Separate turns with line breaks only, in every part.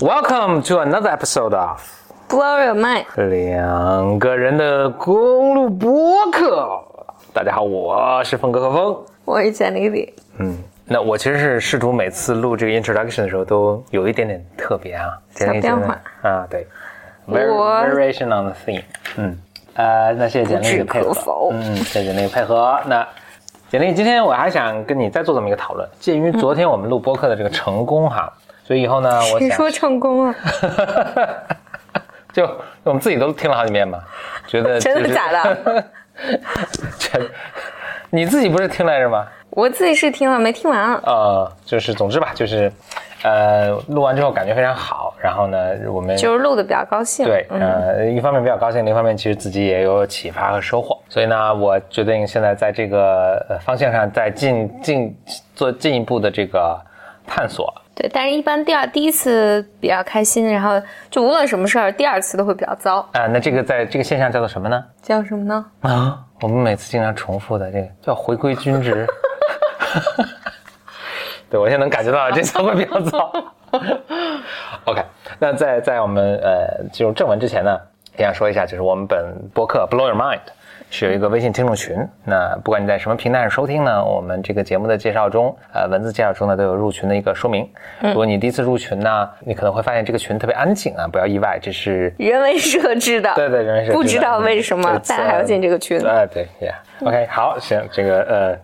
Welcome to another episode of
Blow your mind，
两个人的公路播客。大家好，我是峰哥和峰。
我是简丽丽。
嗯，那我其实是试图每次录这个 introduction 的时候都有一点点特别啊，
小变化
啊，对 variation on the theme。嗯，呃，那谢谢简丽的配合。嗯，谢谢简丽的配合。那简丽，今天我还想跟你再做这么一个讨论。鉴于昨天我们录播客的这个成功哈，所以以后呢，我想
谁说成功了？
就我们自己都听了好几遍嘛，觉得、
真的假的？
真，你自己不是听来着吗？
我自己是听了，没听完。
呃，就是总之吧，就是，呃，录完之后感觉非常好，然后呢，我们
就是录的比较高兴。
对，
嗯，
呃，一方面比较高兴，另一方面其实自己也有启发和收获，所以呢，我决定现在在这个呃方向上再进进做进一步的这个探索。
对。但是，一般第二第一次比较开心，然后就无论什么事儿，第二次都会比较糟。
啊、那这个在这个现象叫做什么呢？
叫什么呢？
啊，我们每次经常重复的这个叫回归均值。对，我现在能感觉到这次会比较糟。OK，那在在我们呃进入正文之前呢，也想说一下，就是我们本播客 Blow Your Mind 是有一个微信听众群。那不管你在什么平台上收听呢，我们这个节目的介绍中，呃，文字介绍中呢都有入群的一个说明。如果你第一次入群呢，你可能会发现这个群特别安静啊，不要意外，这是
人为设置的。
对对，人为设置的
不知道为什么大家还要进这个群。
呃，对，Yeah，OK，、好，行，这个呃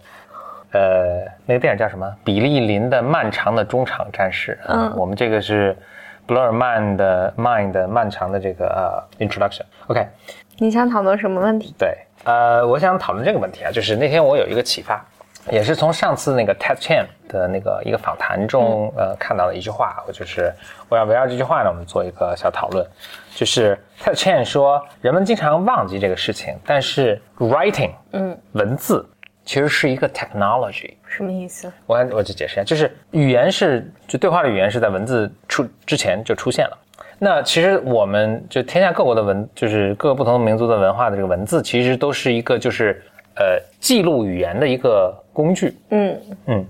呃，那个电影叫什么？比利林的漫长的中场战士。嗯，我们这个是 Blur Man 的 Mind 的漫长的这个呃 Introduction。OK，
你想讨论什么问题？
对，呃，我想讨论这个问题啊，就是那天我有一个启发，也是从上次那个 Ted Chan 的那个一个访谈中，呃，看到的一句话，我就是我想围绕这句话呢，我们做一个小讨论，就是 Ted Chan 说，人们经常忘记这个事情，但是 writing，嗯，文字其实是一个 technology。
什么意思？
我我就解释一下，就是语言是就对话的语言是在文字出之前就出现了。那其实我们就天下各国的文，就是各个不同民族的文化的这个文字，其实都是一个就是呃记录语言的一个工具。
嗯
嗯，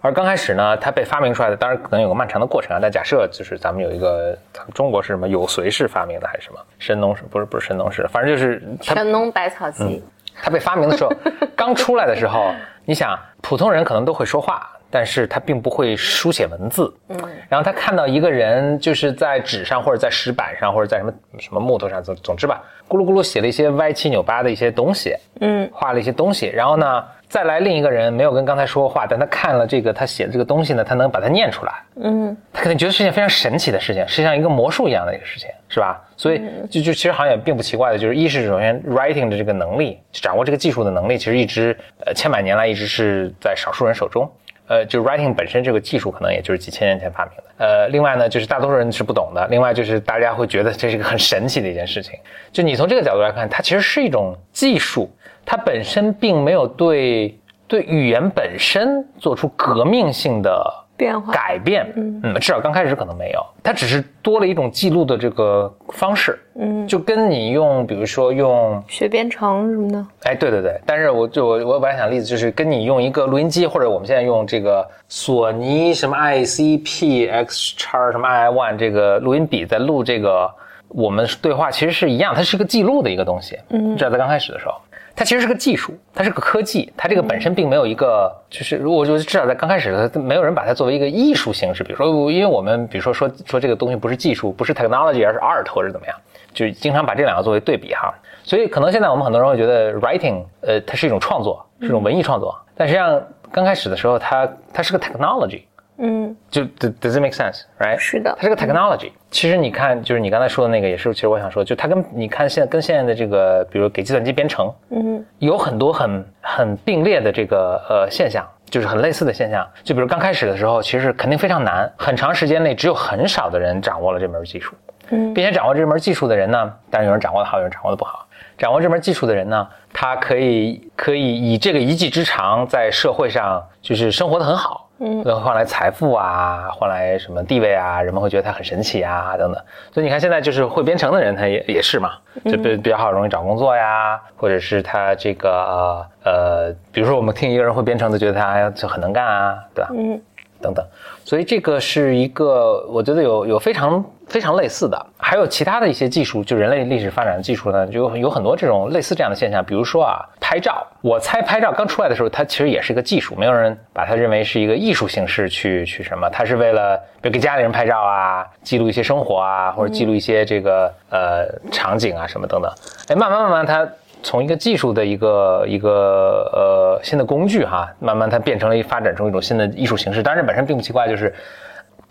而刚开始呢，它被发明出来的，当然可能有个漫长的过程啊。但假设就是咱们有一个，咱们中国是什么有隋氏发明的还是什么神农氏？不是不是神农氏，反正就是
神农百草集。
它被发明的时候，刚出来的时候，你想普通人可能都会说话，但是他并不会书写文字。嗯，然后他看到一个人就是在纸上或者在石板上或者在什么什么木头上，总总之吧，咕噜咕噜写了一些歪七扭八的一些东西，
嗯，
画了一些东西，然后呢，再来另一个人没有跟刚才说过话，但他看了这个他写的这个东西呢，他能把它念出来。
嗯，
他可能觉得是件非常神奇的事情，是像一个魔术一样的一个事情，是吧？所以就就其实好像也并不奇怪的，就是一是首先 writing 的这个能力，掌握这个技术的能力，其实一直呃千百年来一直是在少数人手中。呃，就 writing 本身这个技术可能也就是几千年前发明的。呃，另外呢，就是大多数人是不懂的。另外就是大家会觉得这是一个很神奇的一件事情。就你从这个角度来看，它其实是一种技术，它本身并没有对对语言本身做出革命性的
变化
改变，嗯，至少刚开始可能没有，它只是多了一种记录的这个方式，嗯，就跟你用，比如说用，
学编程什么的。
哎，对对对，但是我就我我本来想例子就是跟你用一个录音机，或者我们现在用这个索尼什么 ICP X 叉什么 II One 这个录音笔在录这个我们对话，其实是一样，它是一个记录的一个东西，嗯，至少在刚开始的时候。它其实是个技术，它是个科技，它这个本身并没有一个，就是如果说至少在刚开始的，没有人把它作为一个艺术形式，比如说，因为我们比如说说说这个东西不是技术，不是 technology，而是 art 或者怎么样，就经常把这两个作为对比哈。所以可能现在我们很多人会觉得 writing，呃，它是一种创作，是一种文艺创作，但实际上刚开始的时候，它它是个 technology，
嗯，
就 does does it make sense，right？
是的
它是个 technology。其实你看，就是你刚才说的那个，也是其实我想说，就它跟你看现在跟现在的这个，比如给计算机编程，
嗯，
有很多很很并列的这个呃现象，就是很类似的现象。就比如刚开始的时候，其实肯定非常难，很长时间内只有很少的人掌握了这门技术，
嗯，
并且掌握这门技术的人呢，当然有人掌握的好，有人掌握的不好。掌握这门技术的人呢，他可以可以以这个一技之长在社会上就是生活的很好，嗯，换来财富啊，换来什么地位啊，人们会觉得他很神奇啊，等等。所以你看现在就是会编程的人，他也也是嘛，就比比较好容易找工作呀，或者是他这个呃呃，比如说我们听一个人会编程的，觉得他就很能干啊，对吧？
嗯，
等等。所以这个是一个，我觉得有有非常非常类似的，还有其他的一些技术，就人类历史发展的技术呢，就有很多这种类似这样的现象。比如说啊，拍照，我猜拍照刚出来的时候，它其实也是一个技术，没有人把它认为是一个艺术形式去去什么，它是为了比如给家里人拍照啊，记录一些生活啊，或者记录一些这个呃场景啊什么等等。哎，慢慢慢慢它。从一个技术的一个一个呃新的工具哈，慢慢它变成了一发展成一种新的艺术形式。当然，这本身并不奇怪，就是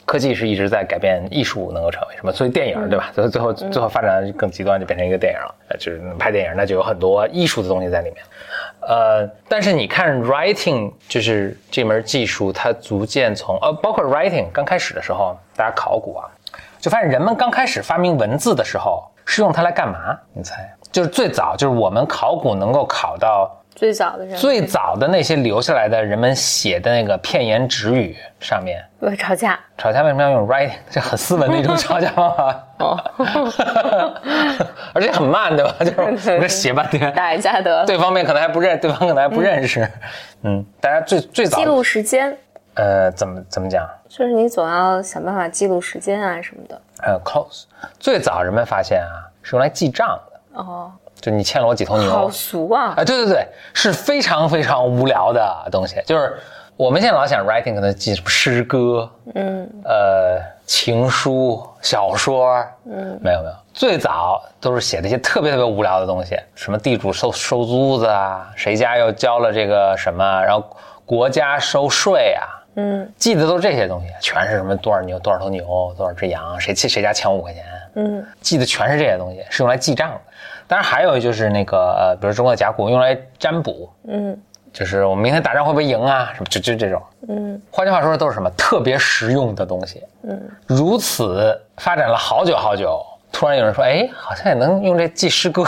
科技是一直在改变艺术能够成为什么。所以电影对吧？最后最后最后发展更极端，就变成一个电影了。就是拍电影，那就有很多艺术的东西在里面。呃，但是你看 writing 就是这门技术，它逐渐从呃，包括 writing 刚开始的时候，大家考古啊，就发现人们刚开始发明文字的时候是用它来干嘛？你猜？就是最早，就是我们考古能够考到
最早的人，
最早的那些留下来的人们写的那个片言只语上面，
为吵架，
吵架为什么要用 writing？这很斯文的一种吵架方法，哦，而且很慢，对吧？就是写半天，
打一架得了，
对方面可能还不认，对方可能还不认识，嗯，大家最最早
记录时间，
呃，怎么怎么讲？
就是你总要想办法记录时间啊什么的。
还有 close，最早人们发现啊，是用来记账。哦，就你欠了我几头牛，
好俗啊！
啊，对对对，是非常非常无聊的东西。就是我们现在老想 writing 可能记什么诗歌，嗯，呃，情书、小说，嗯，没有没有，最早都是写那些特别特别无聊的东西，什么地主收收租子啊，谁家又交了这个什么，然后国家收税啊，嗯，记的都是这些东西，全是什么多少牛多少头牛多少只羊，谁欠谁家欠五块钱，嗯，记的全是这些东西，是用来记账的。当然还有就是那个呃，比如中国的甲骨用来占卜，嗯，就是我们明天打仗会不会赢啊？什么就就这种，嗯，换句话说都是什么特别实用的东西，嗯，如此发展了好久好久，突然有人说，哎，好像也能用这记诗歌，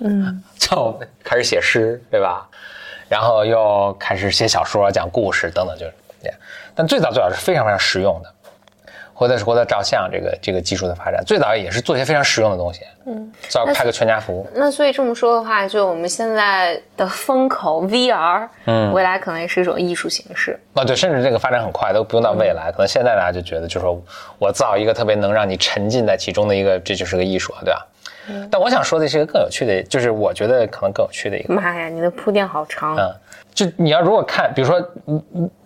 嗯，就开始写诗，对吧？然后又开始写小说、讲故事等等，就是但最早最早是非常非常实用的。或者是或者照相这个这个技术的发展，最早也是做一些非常实用的东西。嗯，照拍个全家福。
那所以这么说的话，就我们现在的风口 VR，嗯，未来可能也是一种艺术形式。
啊，对，甚至这个发展很快，都不用到未来，可能现在大家就觉得，就说我造一个特别能让你沉浸在其中的一个，这就是个艺术，对吧？嗯。但我想说的是一个更有趣的，就是我觉得可能更有趣的一个。
妈呀，你的铺垫好长。嗯。
就你要如果看，比如说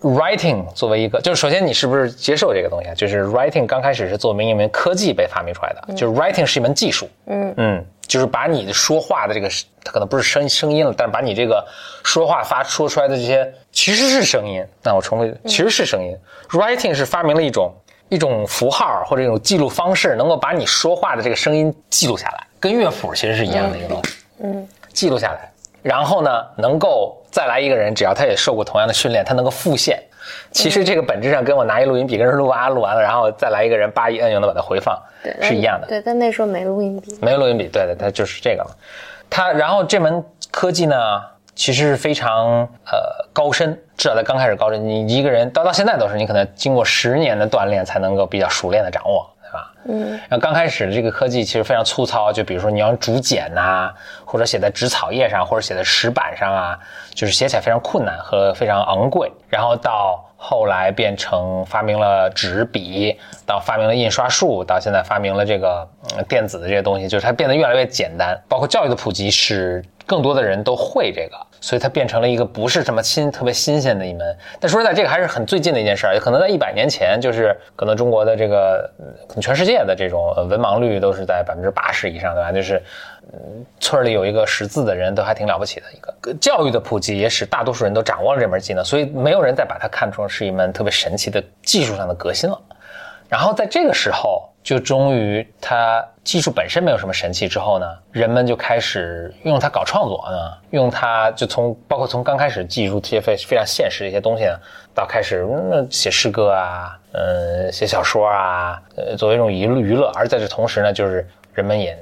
，writing 作为一个，就是首先你是不是接受这个东西啊？就是 writing 刚开始是作为一门科技被发明出来的，就是 writing 是一门技术，嗯嗯，就是把你的说话的这个，它可能不是声声音了，但是把你这个说话发说出来的这些其实是声音。那我重复，其实是声音。writing 是发明了一种一种符号或者一种记录方式，能够把你说话的这个声音记录下来，跟乐谱其实是一样的一个东西，嗯，记录下来。然后呢，能够再来一个人，只要他也受过同样的训练，他能够复现。其实这个本质上跟我拿一录音笔跟人录啊录完了，然后再来一个人叭一摁又能把它回放，是一样的。
对，但那时候没录音笔。
没有录音笔，对对，它就是这个了。它然后这门科技呢，其实是非常呃高深，至少在刚开始高深，你一个人到到现在都是，你可能经过十年的锻炼才能够比较熟练的掌握。嗯，然后刚开始这个科技其实非常粗糙，就比如说你要竹简呐，或者写在纸草页上，或者写在石板上啊，就是写起来非常困难和非常昂贵。然后到后来变成发明了纸笔，到发明了印刷术，到现在发明了这个电子的这些东西，就是它变得越来越简单。包括教育的普及，使更多的人都会这个。所以它变成了一个不是什么新、特别新鲜的一门。但说实在，这个还是很最近的一件事儿。可能在一百年前，就是可能中国的这个，可能全世界的这种文盲率都是在百分之八十以上，对吧？就是，嗯，村里有一个识字的人都还挺了不起的一个。教育的普及也使大多数人都掌握了这门技能，所以没有人再把它看成是一门特别神奇的技术上的革新了。然后在这个时候。就终于，它技术本身没有什么神奇之后呢，人们就开始用它搞创作呢，用它就从包括从刚开始技术这些非非常现实的一些东西呢，到开始嗯写诗歌啊，呃，写小说啊，呃，作为一种娱娱乐。而在这同时呢，就是人们也，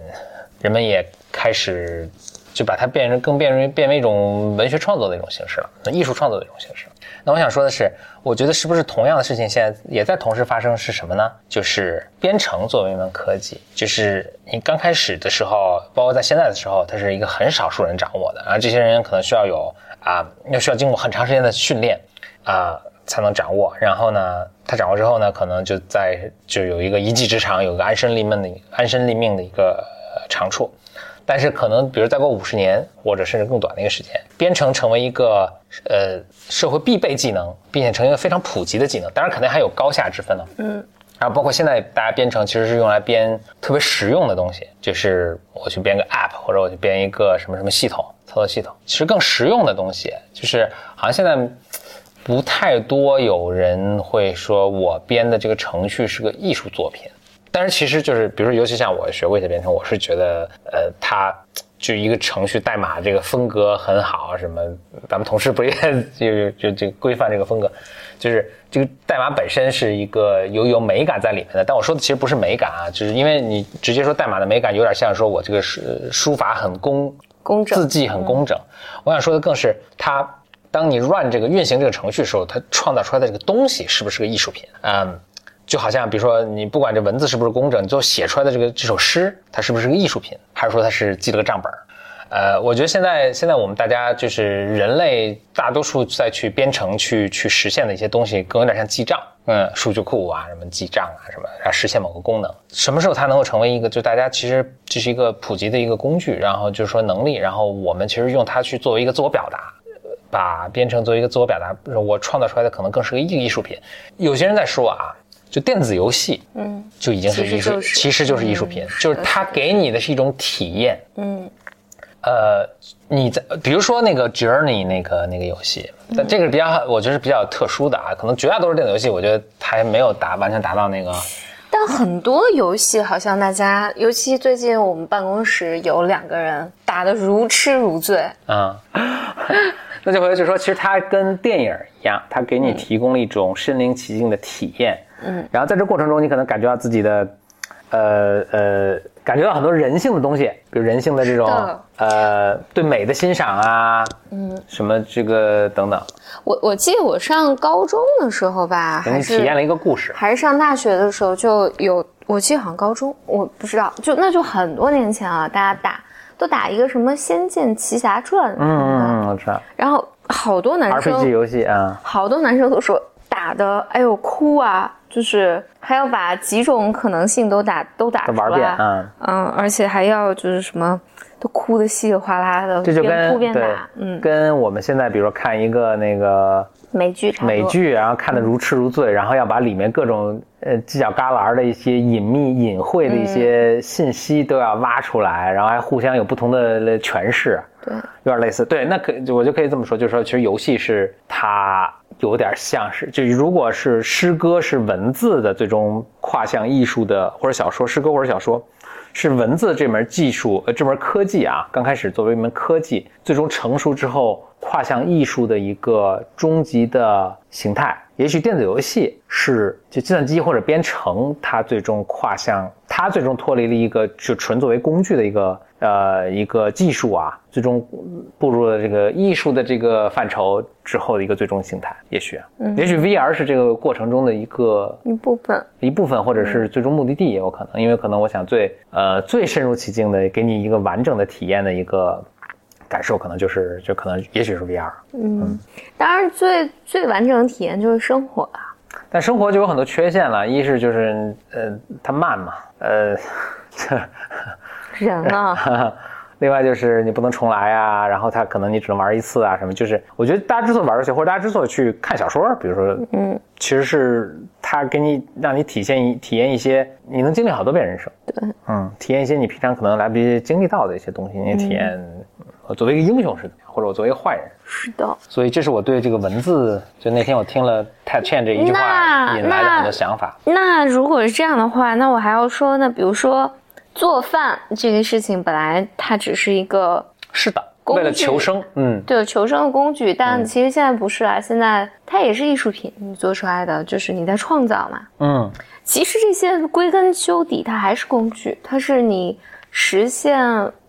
人们也开始就把它变成更变为变为一种文学创作的一种形式了，那艺术创作的一种形式。那我想说的是，我觉得是不是同样的事情现在也在同时发生？是什么呢？就是编程作为一门科技，就是你刚开始的时候，包括在现在的时候，它是一个很少数人掌握的，而这些人可能需要有啊，要需要经过很长时间的训练啊，才能掌握。然后呢，他掌握之后呢，可能就在就有一个一技之长，有个安身立命的安身立命的一个长处。但是可能，比如再过五十年，或者甚至更短的一个时间，编程成为一个呃社会必备技能，并且成为一个非常普及的技能。当然，肯定还有高下之分呢。嗯。然后包括现在大家编程其实是用来编特别实用的东西，就是我去编个 App，或者我去编一个什么什么系统操作系统，其实更实用的东西，就是好像现在不太多有人会说我编的这个程序是个艺术作品。但是其实就是，比如说，尤其像我学过一些编程，我是觉得，呃，它就一个程序代码这个风格很好，什么，咱们同事不也就就就规范这个风格，就是这个代码本身是一个有有美感在里面的。但我说的其实不是美感啊，就是因为你直接说代码的美感，有点像说我这个书书法很工
工整，
字迹很工整。我想说的更是，它当你 run 这个运行这个程序的时候，它创造出来的这个东西是不是个艺术品？嗯。就好像，比如说，你不管这文字是不是工整，你最后写出来的这个这首诗，它是不是个艺术品，还是说它是记了个账本呃，我觉得现在现在我们大家就是人类大多数再去编程去去实现的一些东西，更有点像记账，嗯，数据库啊，什么记账啊，什么，然后实现某个功能。什么时候它能够成为一个，就大家其实这是一个普及的一个工具，然后就是说能力，然后我们其实用它去作为一个自我表达，把编程作为一个自我表达，我创造出来的可能更是个艺艺术品。有些人在说啊。就电子游戏，嗯，就已经是艺术，其实就是艺术品，就是它给你的是一种体验，嗯，呃，你在比如说那个 Journey 那个那个游戏，但这个是比较，我觉得是比较特殊的啊，可能绝大多数电子游戏，我觉得还没有达完全达到那个。
但很多游戏好像大家，尤其最近我们办公室有两个人打得如痴如醉，啊。
那就回来就说，其实它跟电影一样，它给你提供了一种身临其境的体验。嗯，然后在这过程中，你可能感觉到自己的，呃呃，感觉到很多人性的东西，比如人性的这种呃对美的欣赏啊，嗯，什么这个等等。
我我记得我上高中的时候吧，还是
体验了一个故事，
还是上大学的时候就有，我记得好像高中，我不知道，就那就很多年前啊，大家打都打一个什么《仙剑奇侠传》，
嗯我知道。
然后好多男生
RPG 游戏啊，
好多男生都说打的，哎呦哭啊。就是还要把几种可能性都打都打出来，嗯。嗯，而且还要就是什么都哭的稀里哗啦的，
这就跟
对，
嗯，跟我们现在比如说看一个那个
美剧，
美剧，然后看的如痴如醉，然后要把里面各种呃犄角旮旯的一些隐秘隐晦的一些信息都要挖出来，然后还互相有不同的诠释，
对，
有点类似，对，那可我就可以这么说，就是说其实游戏是它。有点像是，就如果是诗歌是文字的最终跨向艺术的，或者小说诗歌或者小说，是文字这门技术呃这门科技啊，刚开始作为一门科技，最终成熟之后跨向艺术的一个终极的形态。也许电子游戏是就计算机或者编程，它最终跨向它最终脱离了一个就纯作为工具的一个。呃，一个技术啊，最终步入了这个艺术的这个范畴之后的一个最终形态，也许，嗯，也许 VR 是这个过程中的一个
一部分，
一部分，或者是最终目的地也有可能，因为可能我想最呃最深入其境的给你一个完整的体验的一个感受，可能就是就可能也许是 VR，
嗯，当然最最完整的体验就是生活啊，
但生活就有很多缺陷了，一是就是呃它慢嘛，呃。
人啊，
另外就是你不能重来啊，然后他可能你只能玩一次啊，什么？就是我觉得大家之所以玩游戏，或者大家之所以去看小说，比如说，嗯，其实是他给你让你体现一体验一些你能经历好多遍人生，
对，
嗯，体验一些你平常可能来不及经历到的一些东西，你体验我作为一个英雄是怎么样，或者我作为一个坏人
是的。
所以这是我对这个文字，就那天我听了 Ted Chen 这一句话引来的很多想法。
那如果是这样的话，那我还要说呢，比如说。做饭这个事情本来它只是一个
是的，为了求生，嗯，
对，求生的工具。但其实现在不是啊，现在它也是艺术品，你做出来的就是你在创造嘛，嗯。其实这些归根究底，它还是工具，它是你实现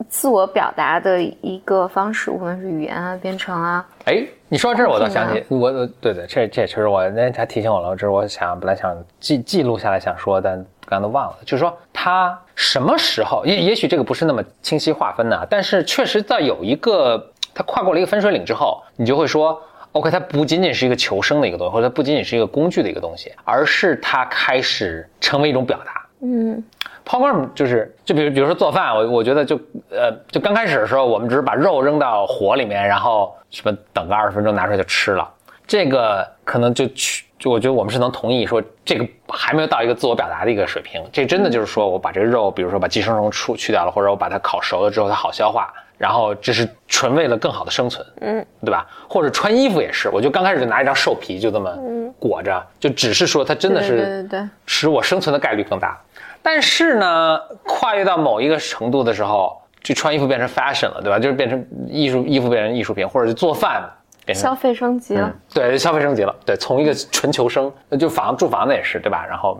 自我表达的一个方式，无论是语言啊、编程啊。
哎，你说到这儿，我倒想起我，对对，这这其实我那他提醒我了，这是我想本来想记记录下来想说，但刚刚都忘了，就是说他。什么时候？也也许这个不是那么清晰划分的，但是确实在有一个他跨过了一个分水岭之后，你就会说 OK，它不仅仅是一个求生的一个东西，或者它不仅仅是一个工具的一个东西，而是它开始成为一种表达。嗯，program 就是就比如比如说做饭，我我觉得就呃就刚开始的时候，我们只是把肉扔到火里面，然后什么等个二十分钟拿出来就吃了，这个可能就去就我觉得我们是能同意说这个还没有到一个自我表达的一个水平，这真的就是说我把这个肉，比如说把寄生虫出去掉了，或者我把它烤熟了之后它好消化。然后这是纯为了更好的生存，嗯，对吧？或者穿衣服也是，我就刚开始就拿一张兽皮就这么裹着，就只是说它真的是使我生存的概率更大。但是呢，跨越到某一个程度的时候，就穿衣服变成 fashion 了，对吧？就是变成艺术，衣服变成艺术品，或者是做饭变成
消费升级了，
对，消费升级了，对，从一个纯求生，就房住房子也是，对吧？然后。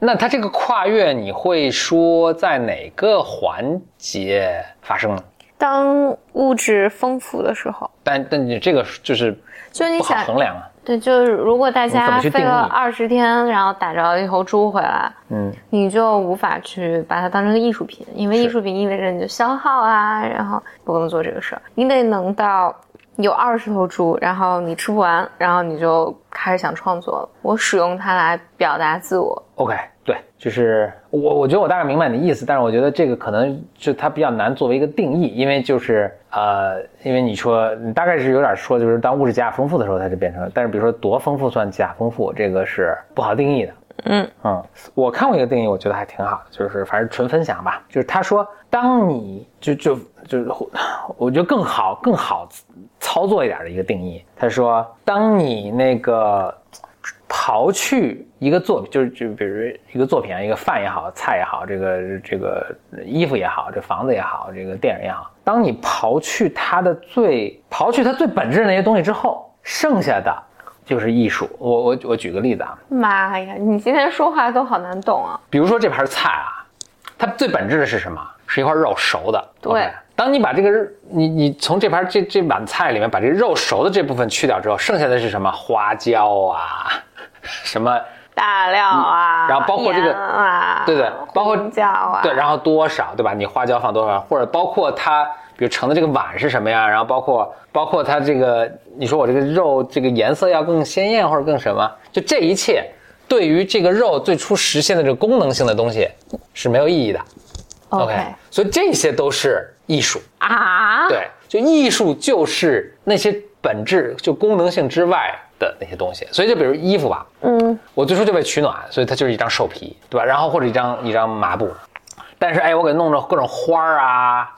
那它这个跨越，你会说在哪个环节发生呢？
当物质丰富的时候。
但但你这个就是
就你想
衡量啊？
对，就是如果大家飞了二十天，然后打着一头猪回来，嗯，你就无法去把它当成个艺术品，因为艺术品意味着你的消耗啊，然后不能做这个事儿。你得能到有二十头猪，然后你吃不完，然后你就开始想创作了。我使用它来表达自我。
OK，对，就是我，我觉得我大概明白你的意思，但是我觉得这个可能就它比较难作为一个定义，因为就是呃，因为你说你大概是有点说，就是当物质极大丰富的时候，它就变成了，但是比如说多丰富算极大丰富，这个是不好定义的。嗯嗯，我看过一个定义，我觉得还挺好的，就是反正纯分享吧，就是他说，当你就就就是，我觉得更好更好操作一点的一个定义，他说，当你那个。刨去一个作品，就是就比如一个作品啊，一个饭也好，菜也好，这个这个衣服也好，这房子也好，这个电影也好，当你刨去它的最刨去它最本质的那些东西之后，剩下的就是艺术。我我我举个例子啊，
妈呀，你今天说话都好难懂啊。
比如说这盘菜啊，它最本质的是什么？是一块肉熟的。
对。
当你把这个你你从这盘这这碗菜里面把这肉熟的这部分去掉之后，剩下的是什么？花椒啊。什么
大料啊，
然后包括这个
啊，
对对，包括
椒啊，
对，然后多少对吧？你花椒放多少，或者包括它，比如盛的这个碗是什么呀？然后包括包括它这个，你说我这个肉这个颜色要更鲜艳或者更什么？就这一切，对于这个肉最初实现的这个功能性的东西是没有意义的。
OK，
所以这些都是艺术
啊。
对，就艺术就是那些本质就功能性之外。的那些东西，所以就比如衣服吧，嗯，我最初就为取暖，所以它就是一张兽皮，对吧？然后或者一张一张麻布，但是哎，我给弄着各种花儿啊，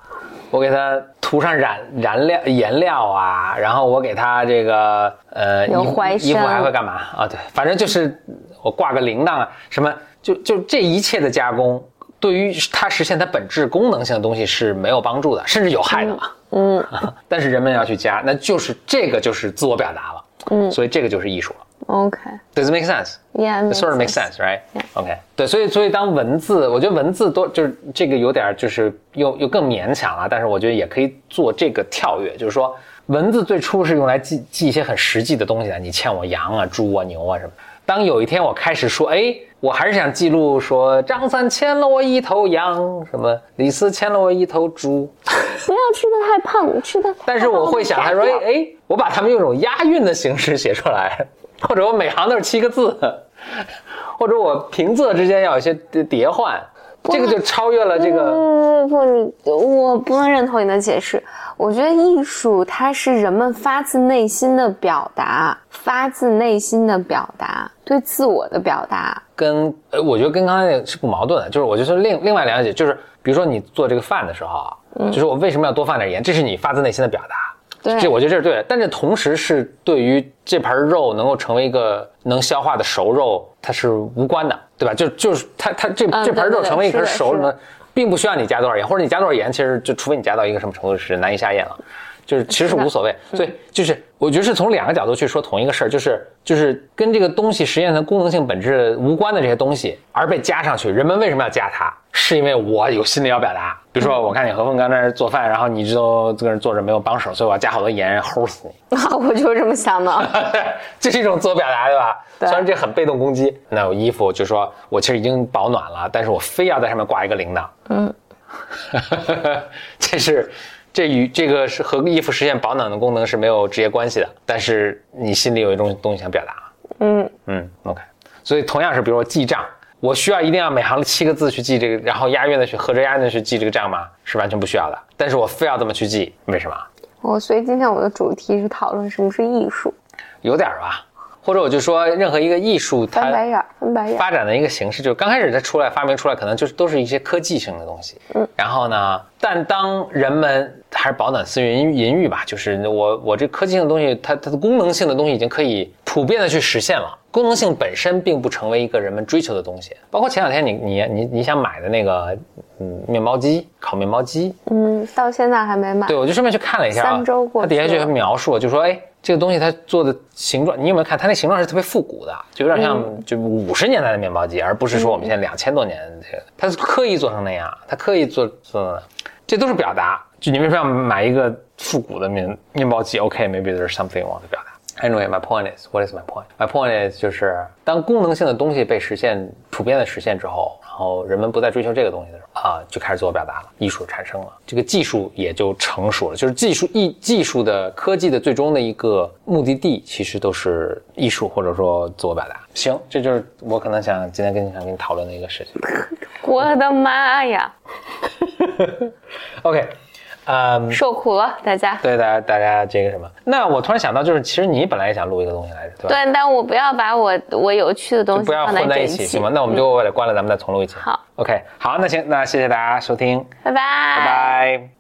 我给它涂上染染料颜料啊，然后我给它这个呃衣服衣服还会干嘛啊？对，反正就是我挂个铃铛啊，什么就就这一切的加工，对于它实现它本质功能性的东西是没有帮助的，甚至有害的嘛。嗯，但是人们要去加，那就是这个就是自我表达了。嗯，所以这个就是艺术了。
OK，Does
it make sense?
Yeah,
it sort of makes sense, right? OK，对，所以所以当文字，我觉得文字多就是这个有点就是又又更勉强了，但是我觉得也可以做这个跳跃，就是说文字最初是用来记记一些很实际的东西的，你欠我羊啊、猪啊、牛啊什么。当有一天我开始说，哎，我还是想记录说张三牵了我一头羊，什么李四牵了我一头猪，
不要吃的太胖，吃的。
但是我会想，他说，哎哎，我把他们用一种押韵的形式写出来，或者我每行都是七个字，或者我平仄之间要有一些叠换。这个就超越了这个。
不不不，你我不能认同你的解释。我觉得艺术它是人们发自内心的表达，发自内心的表达，对自我的表达。
跟呃，我觉得跟刚才那个是不矛盾的。就是我就是另另外两解，就是比如说你做这个饭的时候啊，就是我为什么要多放点盐？这是你发自内心的表达。
对，
这我觉得这是对的。但是同时是对于这盘肉能够成为一个能消化的熟肉，它是无关的。对吧？就就是它它这这盘肉成为一盆熟了，并不需要你加多少盐，或者你加多少盐，其实就除非你加到一个什么程度是难以下咽了，就是其实是无所谓。所以就是我觉得是从两个角度去说同一个事儿，就是就是跟这个东西实验的功能性本质无关的这些东西而被加上去，人们为什么要加它？是因为我有心里要表达。比如说，我看你何凤刚在那做饭，然后你就这个人坐着没有帮手，所以我要加好多盐齁死你。
啊我就是这么想的，
这是一种自我表达，对吧？虽然这很被动攻击。那我衣服就说我其实已经保暖了，但是我非要在上面挂一个铃铛。嗯，这是这与这个是和衣服实现保暖的功能是没有直接关系的，但是你心里有一种东西想表达。嗯嗯，OK。所以同样是，比如说记账，我需要一定要每行的七个字去记这个，然后押韵的去合着押韵的去记这个账吗？是完全不需要的。但是我非要这么去记，为什么？
哦，所以今天我的主题是讨论什么是艺术，
有点吧。或者我就说，任何一个艺术，它
翻白眼，翻白眼，
发展的一个形式，就是刚开始它出来发明出来，可能就是都是一些科技性的东西。嗯，然后呢，但当人们还是饱暖思淫淫欲吧，就是我我这科技性的东西，它它的功能性的东西已经可以普遍的去实现了。功能性本身并不成为一个人们追求的东西。包括前两天你你你你想买的那个嗯面包机，烤面包机，
嗯，到现在还没买。
对，我就顺便去看了一下，
三周过，
它底下就描述，就说哎。这个东西它做的形状，你有没有看？它那形状是特别复古的，就有点像就五十年代的面包机，而不是说我们现在两千多年这个。它是刻意做成那样，它刻意做做，这都是表达。就你为什么要买一个复古的面面包机？OK，maybe there's something want to 表达。Anyway，my point is，what is my point？My point is，就是当功能性的东西被实现、普遍的实现之后，然后人们不再追求这个东西的时候，啊，就开始自我表达了，艺术产生了，这个技术也就成熟了。就是技术艺技术的科技的最终的一个目的地，其实都是艺术或者说自我表达。行，这就是我可能想今天跟你想跟你讨论的一个事情。
我的妈呀！
OK。
嗯，受苦了，大家。
对，大家，大家这个什么？那我突然想到，就是其实你本来也想录一个东西来着，对吧？
对，但我不要把我我有趣的东西
不要混在一起，行吗？那我们就为了关了，咱们再重录一期。
好
，OK，好，那行，那谢谢大家收听，
拜拜，
拜拜。